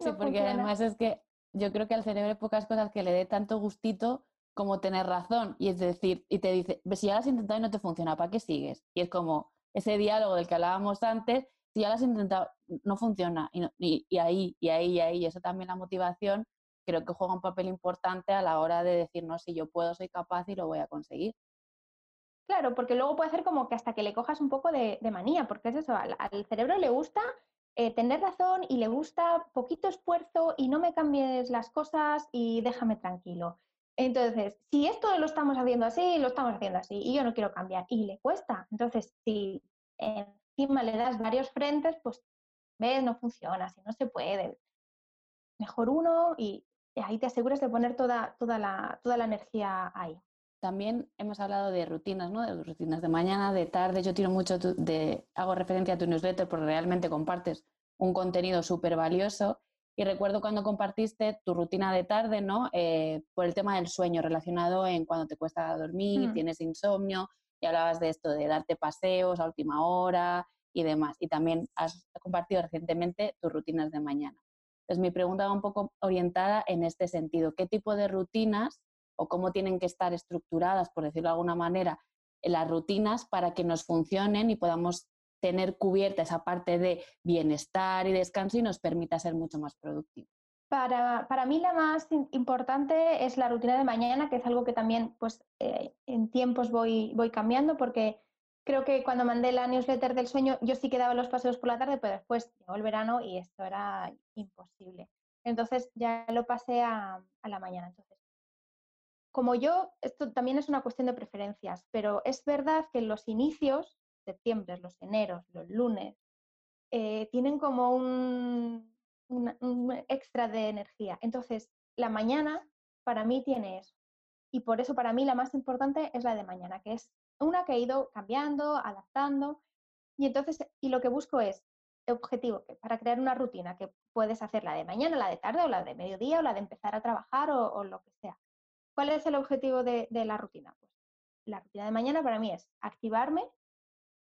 Speaker 1: Sí, porque además es que yo creo que al cerebro hay pocas cosas que le dé tanto gustito como tener razón. Y es decir, y te dice, si ya lo has intentado y no te funciona, ¿para qué sigues? Y es como ese diálogo del que hablábamos antes, si ya lo has intentado, no funciona. Y, y, ahí, y ahí, y ahí, y eso también la motivación creo que juega un papel importante a la hora de decir, no, si yo puedo, soy capaz y lo voy a conseguir.
Speaker 2: Claro, porque luego puede ser como que hasta que le cojas un poco de, manía, porque es eso, al, cerebro le gusta eh, tener razón y le gusta poquito esfuerzo y no me cambies las cosas y déjame tranquilo. Entonces, si esto lo estamos haciendo así, lo estamos haciendo así, y yo no quiero cambiar, y le cuesta. Entonces, si encima le das varios frentes, pues ves, no funciona, si no se puede. Mejor uno y ahí te aseguras de poner toda, toda, la, toda la energía ahí.
Speaker 1: También hemos hablado de rutinas, ¿no? De rutinas de mañana, de tarde. Yo tiro mucho de, hago referencia a tu newsletter porque realmente compartes un contenido súper valioso. Y recuerdo cuando compartiste tu rutina de tarde, ¿no? Eh, por el tema del sueño relacionado en cuando te cuesta dormir, mm. tienes insomnio, y hablabas de esto, de darte paseos a última hora y demás. Y también has compartido recientemente tus rutinas de mañana. Entonces, mi pregunta va un poco orientada en este sentido. ¿Qué tipo de rutinas o cómo tienen que estar estructuradas, por decirlo de alguna manera, las rutinas para que nos funcionen y podamos tener cubierta esa parte de bienestar y descanso y nos permita ser mucho más productivos.
Speaker 2: Para, mí la más importante es la rutina de mañana, que es algo que también pues, eh, en tiempos voy, cambiando, porque creo que cuando mandé la newsletter del sueño yo sí que daba los paseos por la tarde, pero después llegó el verano y esto era imposible. Entonces ya lo pasé a, la mañana. Entonces, como yo, esto también es una cuestión de preferencias, pero es verdad que los inicios septiembre, los eneros, los lunes, eh, tienen como un, extra de energía. Entonces, la mañana para mí tiene eso. Y por eso para mí la más importante es la de mañana, que es una que he ido cambiando, adaptando. Y entonces, y lo que busco es objetivo, para crear una rutina, que puedes hacer la de mañana, la de tarde o la de mediodía o la de empezar a trabajar o, lo que sea. ¿Cuál es el objetivo de, de, la rutina? Pues la rutina de mañana para mí es activarme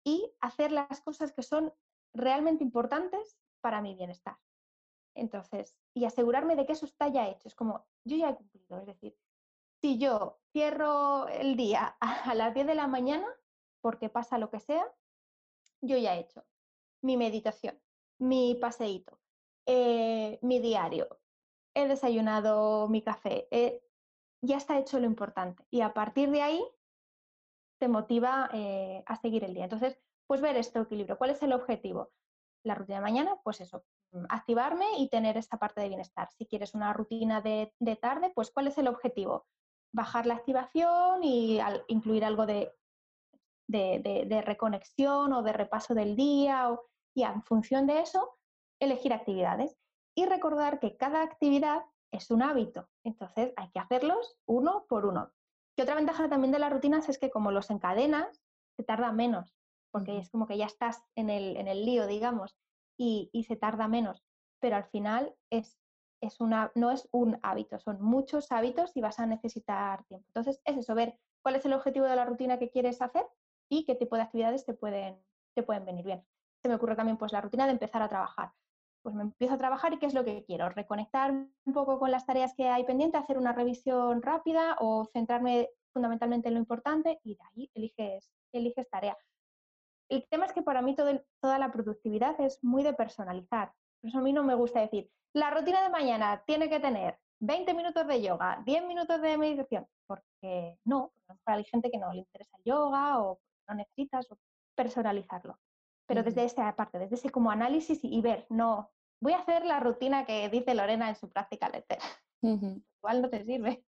Speaker 2: y hacer las cosas que son realmente importantes para mi bienestar. Entonces, y asegurarme de que eso está ya hecho. Es como, yo ya he cumplido. Es decir, si yo cierro el día a las 10 de la mañana, porque pasa lo que sea, yo ya he hecho mi meditación, mi paseíto, eh, mi diario, he desayunado mi café, eh, ya está hecho lo importante. Y a partir de ahí te motiva eh, a seguir el día. Entonces, pues ver este equilibrio. ¿Cuál es el objetivo? La rutina de mañana, pues eso, activarme y tener esta parte de bienestar. Si quieres una rutina de, tarde, pues ¿cuál es el objetivo? Bajar la activación y incluir algo de, de, reconexión o de repaso del día y en función de eso, elegir actividades. Y recordar que cada actividad es un hábito, entonces hay que hacerlos uno por uno. Y otra ventaja también de las rutinas es que como los encadenas, se tarda menos, porque es como que ya estás en el, en el lío, digamos, y, se tarda menos. Pero al final es, es una, no es un hábito, son muchos hábitos y vas a necesitar tiempo. Entonces es eso, ver cuál es el objetivo de la rutina que quieres hacer y qué tipo de actividades te pueden, te pueden venir bien. Se me ocurre también pues la rutina de empezar a trabajar. Pues me empiezo a trabajar y qué es lo que quiero, reconectar un poco con las tareas que hay pendiente, hacer una revisión rápida o centrarme fundamentalmente en lo importante y de ahí eliges, eliges tarea. El tema es que para mí toda la productividad es muy de personalizar. Por eso a mí no me gusta decir, la rutina de mañana tiene que tener 20 minutos de yoga, 10 minutos de meditación, porque no, para hay gente que no le interesa el yoga o no necesitas personalizarlo. Pero desde esa parte, desde ese como análisis y, ver, no, voy a hacer la rutina que dice Lorena en su práctica letter. Igual no te sirve.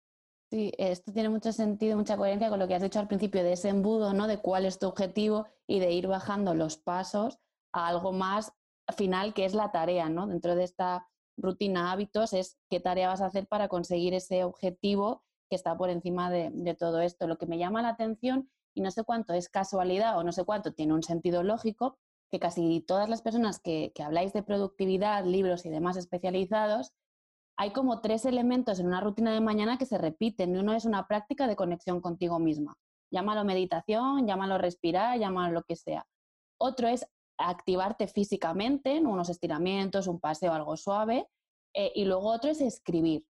Speaker 1: Sí, esto tiene mucho sentido, mucha coherencia con lo que has dicho al principio de ese embudo, ¿no? De cuál es tu objetivo y de ir bajando los pasos a algo más final que es la tarea, ¿no? Dentro de esta rutina hábitos es qué tarea vas a hacer para conseguir ese objetivo que está por encima de, todo esto. Lo que me llama la atención, y no sé cuánto es casualidad o no sé cuánto tiene un sentido lógico, que casi todas las personas que, que habláis de productividad, libros y demás especializados, hay como tres elementos en una rutina de mañana que se repiten. Uno es una práctica de conexión contigo misma. Llámalo meditación, llámalo respirar, llámalo lo que sea. Otro es activarte físicamente, unos estiramientos, un paseo, algo suave. Eh, y luego otro es escribir.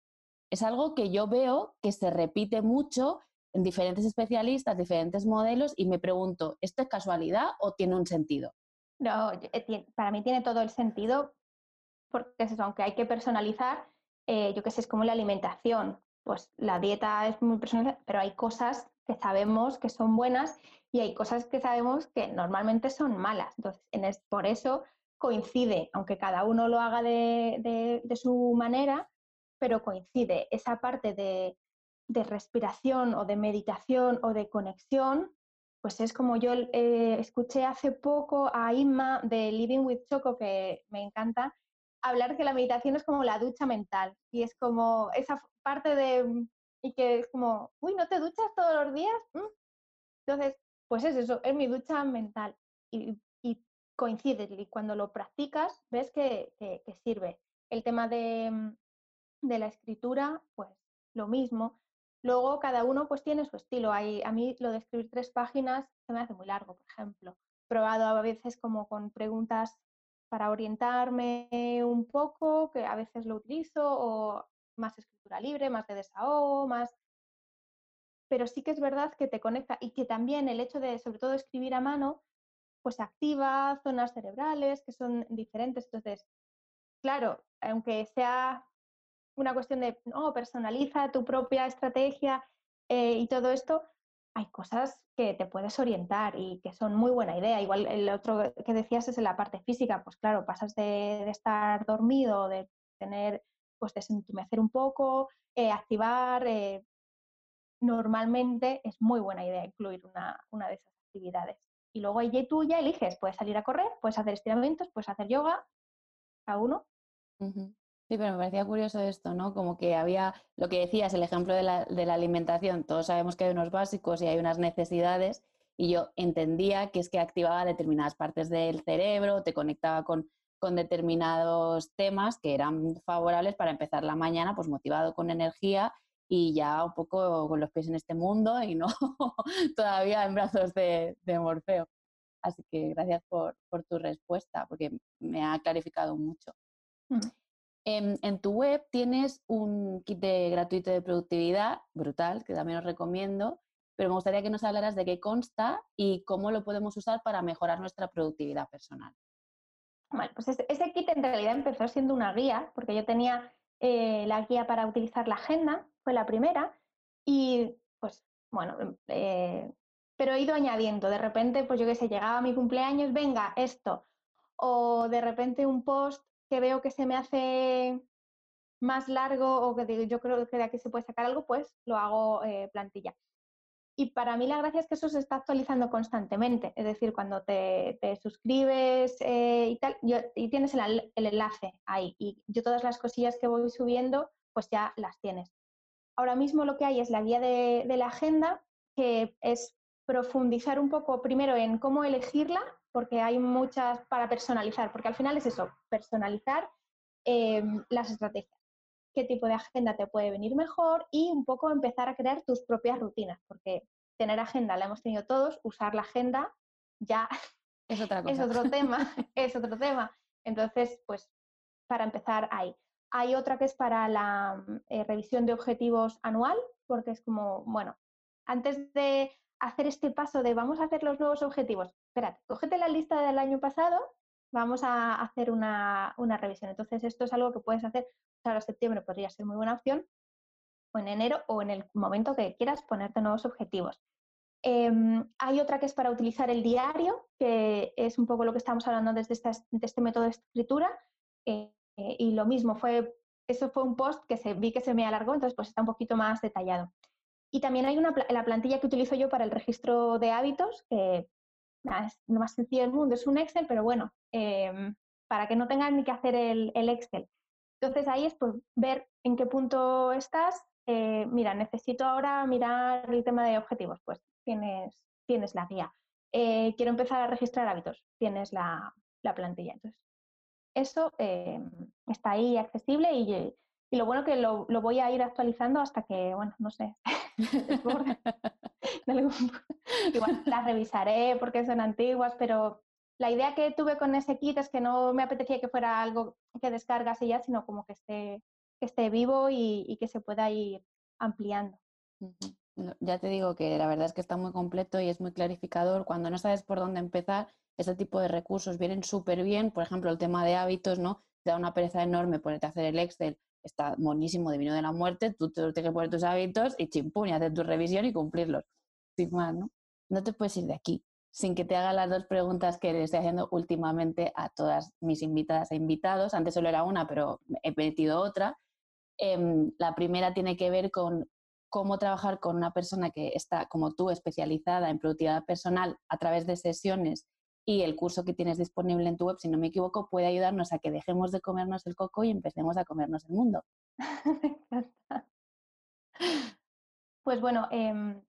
Speaker 1: Es algo que yo veo que se repite mucho en diferentes especialistas, diferentes modelos, y me pregunto, ¿esto es casualidad o tiene un sentido?
Speaker 2: No, eh, para mí tiene todo el sentido, porque es eso, aunque hay que personalizar, eh, yo qué sé, es como la alimentación. Pues la dieta es muy personal, pero hay cosas que sabemos que son buenas y hay cosas que sabemos que normalmente son malas. Entonces, en por eso coincide, aunque cada uno lo haga de, su manera, pero coincide esa parte de, de respiración o de meditación o de conexión, pues es como yo eh, escuché hace poco a Inma de Living with Choco, que me encanta, hablar que la meditación es como la ducha mental y es como esa parte de, y que es como, uy, ¿no te duchas todos los días? ¿Mm? Entonces, pues es eso, es mi ducha mental y, coincide y cuando lo practicas ves que, sirve. El tema de, de la escritura, pues lo mismo. Luego cada uno pues tiene su estilo. Hay, a mí lo de escribir tres páginas se me hace muy largo, por ejemplo. Probado a veces como con preguntas para orientarme un poco, que a veces lo utilizo, o más escritura libre, más de desahogo, más... Pero sí que es verdad que te conecta y que también el hecho de, sobre todo, escribir a mano, pues activa zonas cerebrales que son diferentes. Entonces, claro, aunque sea una cuestión de, no, personaliza tu propia estrategia eh, y todo esto, hay cosas que te puedes orientar y que son muy buena idea. Igual el otro que decías es en la parte física, pues claro, pasas de, estar dormido, de tener, pues de entumecer un poco, eh, activar. Eh, normalmente es muy buena idea incluir una, una, de esas actividades. Y luego ahí tú ya eliges, puedes salir a correr, puedes hacer estiramientos, puedes hacer yoga, a uno.
Speaker 1: Sí, pero me parecía curioso esto, ¿no? Como que había, lo que decías, el ejemplo de la, de la, alimentación, todos sabemos que hay unos básicos y hay unas necesidades, y yo entendía que es que activaba determinadas partes del cerebro, te conectaba con, con determinados temas que eran favorables para empezar la mañana, pues motivado con energía y ya un poco con los pies en este mundo y no todavía en brazos de, de Morfeo. Así que gracias por, por, tu respuesta, porque me ha clarificado mucho. Mm. En, tu web tienes un kit gratuito de productividad brutal, que también os recomiendo, pero me gustaría que nos hablaras de qué consta y cómo lo podemos usar para mejorar nuestra productividad personal.
Speaker 2: Bueno, pues ese, kit en realidad empezó siendo una guía, porque yo tenía eh, la guía para utilizar la agenda, fue la primera, y pues bueno, em, eh, pero he ido añadiendo, de repente, pues yo qué sé, llegaba mi cumpleaños, venga, esto, o de repente un post que veo que se me hace más largo o que yo creo que de aquí se puede sacar algo, pues lo hago eh, plantilla. Y para mí la gracia es que eso se está actualizando constantemente, es decir, cuando te, suscribes eh, y tal, y tienes el, enlace ahí, y yo todas las cosillas que voy subiendo, pues ya las tienes. Ahora mismo lo que hay es la guía de la agenda, que es profundizar un poco primero en cómo elegirla porque hay muchas para personalizar, porque al final es eso, personalizar em, las estrategias. ¿Qué tipo de agenda te puede venir mejor? Y un poco empezar a crear tus propias rutinas, porque tener agenda la hemos tenido todos, usar la agenda ya
Speaker 1: es, otra cosa.
Speaker 2: es otro tema, es otro tema. Entonces, pues para empezar ahí. Hay otra que es para la eh, revisión de objetivos anual, porque es como, bueno, antes de hacer este paso de vamos a hacer los nuevos objetivos, espérate, cógete la lista del año pasado, vamos a hacer una, revisión. Entonces, esto es algo que puedes hacer, ahora septiembre podría ser muy buena opción, o en enero o en el momento que quieras ponerte nuevos objetivos. Em, hay otra que es para utilizar el diario, que es un poco lo que estamos hablando desde este método de escritura. Eh, y lo mismo, fue, eso fue un post que se, vi que se me alargó, entonces pues está un poquito más detallado. Y también hay una, la plantilla que utilizo yo para el registro de hábitos, que es lo más sencillo del mundo, es un Excel, pero bueno, em, para que no tengan ni que hacer el, Excel. Entonces ahí es pues, ver en qué punto estás. Eh, mira, necesito ahora mirar el tema de objetivos, pues tienes, tienes la guía. Eh, quiero empezar a registrar hábitos, tienes la, plantilla. Entonces, eso em, está ahí accesible y, y lo bueno que lo, lo, voy a ir actualizando hasta que, bueno, no sé, Igual las revisaré porque son antiguas, pero la idea que tuve con ese kit es que no me apetecía que fuera algo que descargas y ya, sino como que esté, que esté vivo y, que se pueda ir ampliando.
Speaker 1: Ya te digo que la verdad es que está muy completo y es muy clarificador. Cuando no sabes por dónde empezar, ese tipo de recursos vienen súper bien. Por ejemplo, el tema de hábitos, ¿no? Te da una pereza enorme ponerte a hacer el Excel está monísimo, divino de la muerte, tú, tienes que poner tus hábitos y chimpún, y hacer tu revisión y cumplirlos. Sin más, ¿no? No te puedes ir de aquí sin que te haga las dos preguntas que le estoy haciendo últimamente a todas mis invitadas e invitados. Antes solo era una, pero he metido otra. Em, la primera tiene que ver con cómo trabajar con una persona que está, como tú, especializada en productividad personal a través de sesiones y el curso que tienes disponible en tu web, si no me equivoco, puede ayudarnos a que dejemos de comernos el coco y empecemos a comernos el mundo.
Speaker 2: pues bueno, em,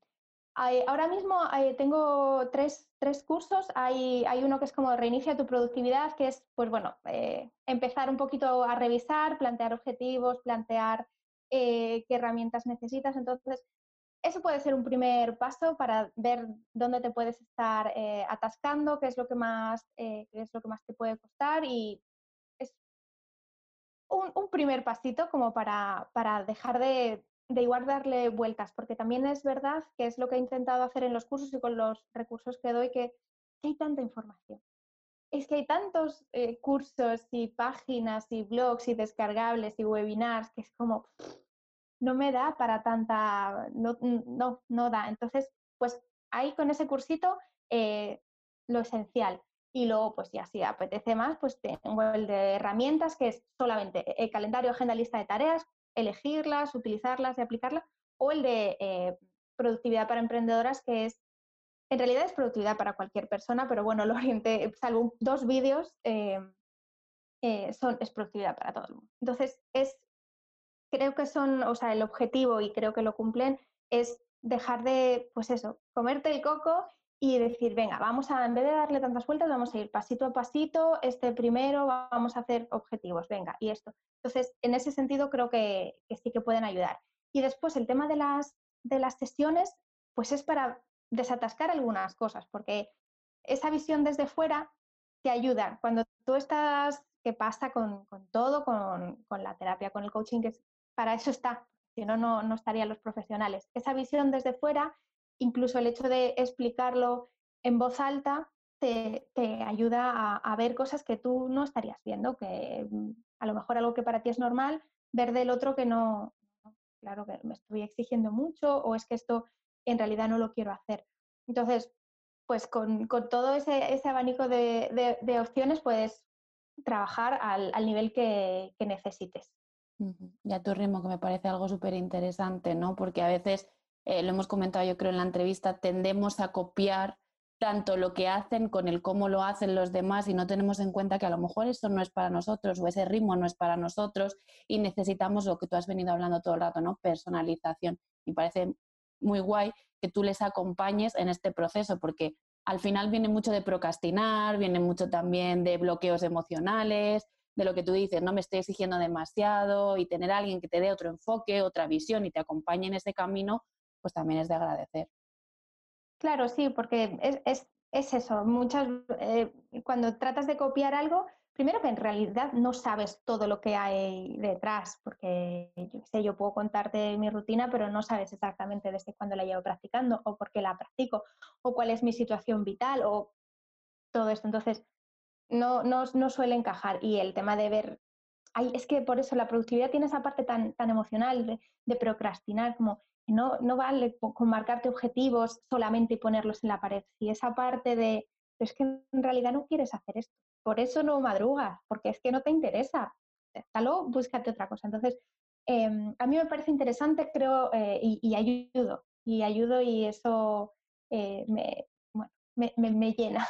Speaker 2: ahora mismo tengo tres, cursos. Hay, hay, uno que es como reinicia tu productividad, que es, pues bueno, eh, empezar un poquito a revisar, plantear objetivos, plantear eh, qué herramientas necesitas. Entonces, eso puede ser un primer paso para ver dónde te puedes estar eh, atascando, qué es lo que más, qué es lo que más te puede costar y es un, primer pasito como para, para dejar de, de igual darle vueltas, porque también es verdad que es lo que he intentado hacer en los cursos y con los recursos que doy, que, hay tanta información. Es que hay tantos eh, cursos y páginas y blogs y descargables y webinars que es como, no me da para tanta, no, no, no da. Entonces, pues ahí con ese cursito, eh, lo esencial. Y luego, pues ya si apetece más, pues tengo el de herramientas, que es solamente el calendario, agenda, lista de tareas, elegirlas, utilizarlas y aplicarlas, o el de eh, productividad para emprendedoras, que es, en realidad es productividad para cualquier persona, pero bueno, lo orienté, salvo dos vídeos, eh, son, es productividad para todo el mundo. Entonces, es, creo que son, o sea, el objetivo, y creo que lo cumplen, es dejar de, pues eso, comerte el coco y decir, venga, vamos a, en vez de darle tantas vueltas, vamos a ir pasito a pasito, este primero, vamos a hacer objetivos, venga, y esto. Entonces, en ese sentido creo que, sí que pueden ayudar. Y después el tema de las, de las sesiones, pues es para desatascar algunas cosas, porque esa visión desde fuera te ayuda. Cuando tú estás, ¿qué pasa con, todo, con, con, la terapia, con el coaching? Que para eso está, si no, no estarían los profesionales. Esa visión desde fuera incluso el hecho de explicarlo en voz alta te, ayuda a, ver cosas que tú no estarías viendo, que mm, a lo mejor algo que para ti es normal, ver del otro que no, claro que me estoy exigiendo mucho o es que esto en realidad no lo quiero hacer. Entonces, pues con, todo ese, abanico de, opciones puedes trabajar al, nivel que, que necesites.
Speaker 1: Ya tu ritmo, que me parece algo súper interesante, ¿no? Porque a veces eh, lo hemos comentado yo creo en la entrevista, tendemos a copiar tanto lo que hacen con el cómo lo hacen los demás y no tenemos en cuenta que a lo mejor eso no es para nosotros o ese ritmo no es para nosotros y necesitamos lo que tú has venido hablando todo el rato, ¿no? Personalización. Y parece muy guay que tú les acompañes en este proceso porque al final viene mucho de procrastinar, viene mucho también de bloqueos emocionales, de lo que tú dices, no me estoy exigiendo demasiado y tener a alguien que te dé otro enfoque, otra visión y te acompañe en ese camino, pues también es de agradecer.
Speaker 2: Claro, sí, porque es, eso. Muchas, eh, cuando tratas de copiar algo, primero que en realidad no sabes todo lo que hay detrás, porque yo sé, yo puedo contarte mi rutina, pero no sabes exactamente desde cuándo la llevo practicando o por qué la practico o cuál es mi situación vital o todo esto. Entonces, no, no, no suele encajar. Y el tema de ver, es que por eso la productividad tiene esa parte tan, tan emocional de, procrastinar, como no, no vale con marcarte objetivos solamente y ponerlos en la pared. Si esa parte de, es que en realidad no quieres hacer esto, por eso no madrugas, porque es que no te interesa, déjalo, búscate otra cosa. Entonces, em, a mí me parece interesante, creo, eh, y, ayudo, y ayudo y eso eh, me, me, llena.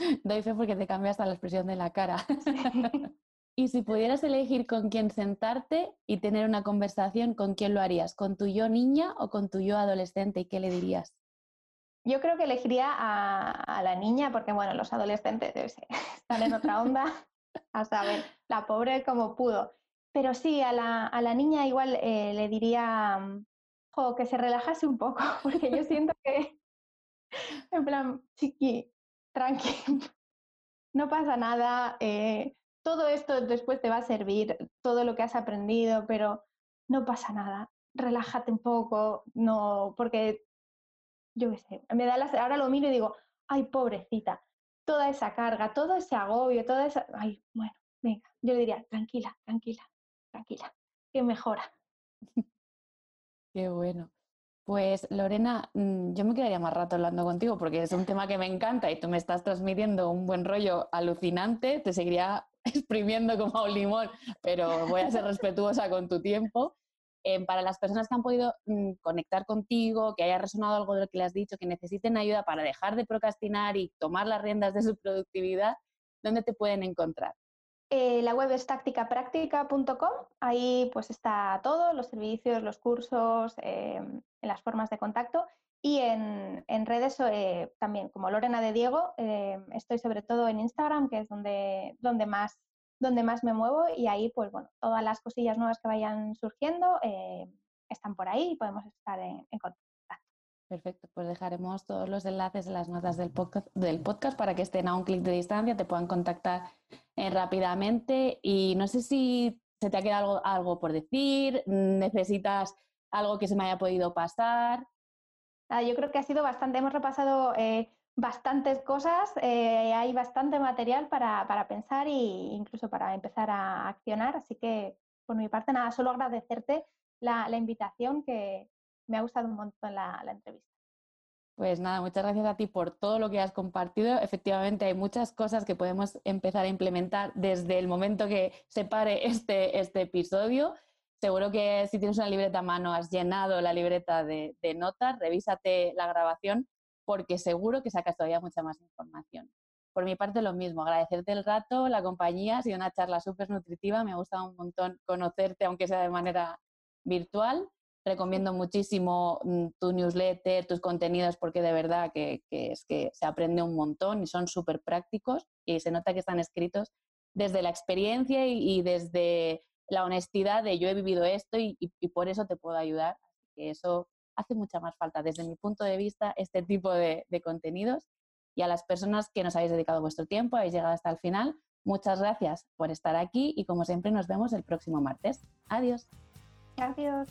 Speaker 1: Doy fe porque te cambia hasta la expresión de la cara. Y si pudieras elegir con quién sentarte y tener una conversación, ¿con quién lo harías? ¿Con tu yo niña o con tu yo adolescente? ¿Y qué le dirías?
Speaker 2: Yo creo que elegiría a, la niña porque, bueno, los adolescentes están en otra onda, a saber, la pobre como pudo. Pero sí, a la, niña igual eh, le diría mm, que se relajase un poco, porque yo siento que, en plan, chiqui, tranqui, no pasa nada, eh, todo esto después te va a servir, todo lo que has aprendido, pero no pasa nada. Relájate un poco, no, porque yo qué sé, me da las, ahora lo miro y digo, ay, pobrecita, toda esa carga, todo ese agobio, toda esa, ay, bueno, venga, yo le diría, tranquila, tranquila, tranquila, que mejora.
Speaker 1: Qué bueno. Pues Lorena, mm, yo me quedaría más rato hablando contigo porque es un tema que me encanta y tú me estás transmitiendo un buen rollo alucinante. Te seguiría exprimiendo como a un limón, pero voy a ser respetuosa con tu tiempo. eh, para las personas que han podido mm, conectar contigo, que haya resonado algo de lo que le has dicho, que necesiten ayuda para dejar de procrastinar y tomar las riendas de su productividad, ¿dónde te pueden encontrar?
Speaker 2: Eh, la web es tácticapráctica.com, ahí pues está todo, los servicios, los cursos, em, las formas de contacto. Y en, redes eh, también, como Lorena de Diego, em, estoy sobre todo en Instagram, que es donde, donde, más, donde más me muevo. Y ahí pues bueno, todas las cosillas nuevas que vayan surgiendo em, están por ahí y podemos estar en contacto.
Speaker 1: Perfecto, pues dejaremos todos los enlaces en las notas del podcast, del podcast para que estén a un clic de distancia, te puedan contactar eh, rápidamente y no sé si se te ha quedado algo, algo, por decir, necesitas algo que se me haya podido pasar.
Speaker 2: Ah, yo creo que ha sido bastante, hemos repasado eh, bastantes cosas, eh, hay bastante material para, para pensar e incluso para empezar a accionar, así que por mi parte nada, solo agradecerte la, la invitación que, me ha gustado un montón la, entrevista.
Speaker 1: Pues nada, muchas gracias a ti por todo lo que has compartido. Efectivamente, hay muchas cosas que podemos empezar a implementar desde el momento que se pare este, este episodio. Seguro que si tienes una libreta a mano, has llenado la libreta de, de notas, revísate la grabación porque seguro que sacas todavía mucha más información. Por mi parte, lo mismo, agradecerte el rato, la compañía, ha sido una charla súper nutritiva, me ha gustado un montón conocerte, aunque sea de manera virtual recomiendo muchísimo mm, tu newsletter, tus contenidos, porque de verdad que, es que se aprende un montón y son súper prácticos y se nota que están escritos desde la experiencia y, desde la honestidad de yo he vivido esto y, por eso te puedo ayudar. que eso hace mucha más falta desde mi punto de vista este tipo de, de contenidos y a las personas que nos habéis dedicado vuestro tiempo, habéis llegado hasta el final. Muchas gracias por estar aquí y como siempre nos vemos el próximo martes. Adiós.
Speaker 2: Adiós.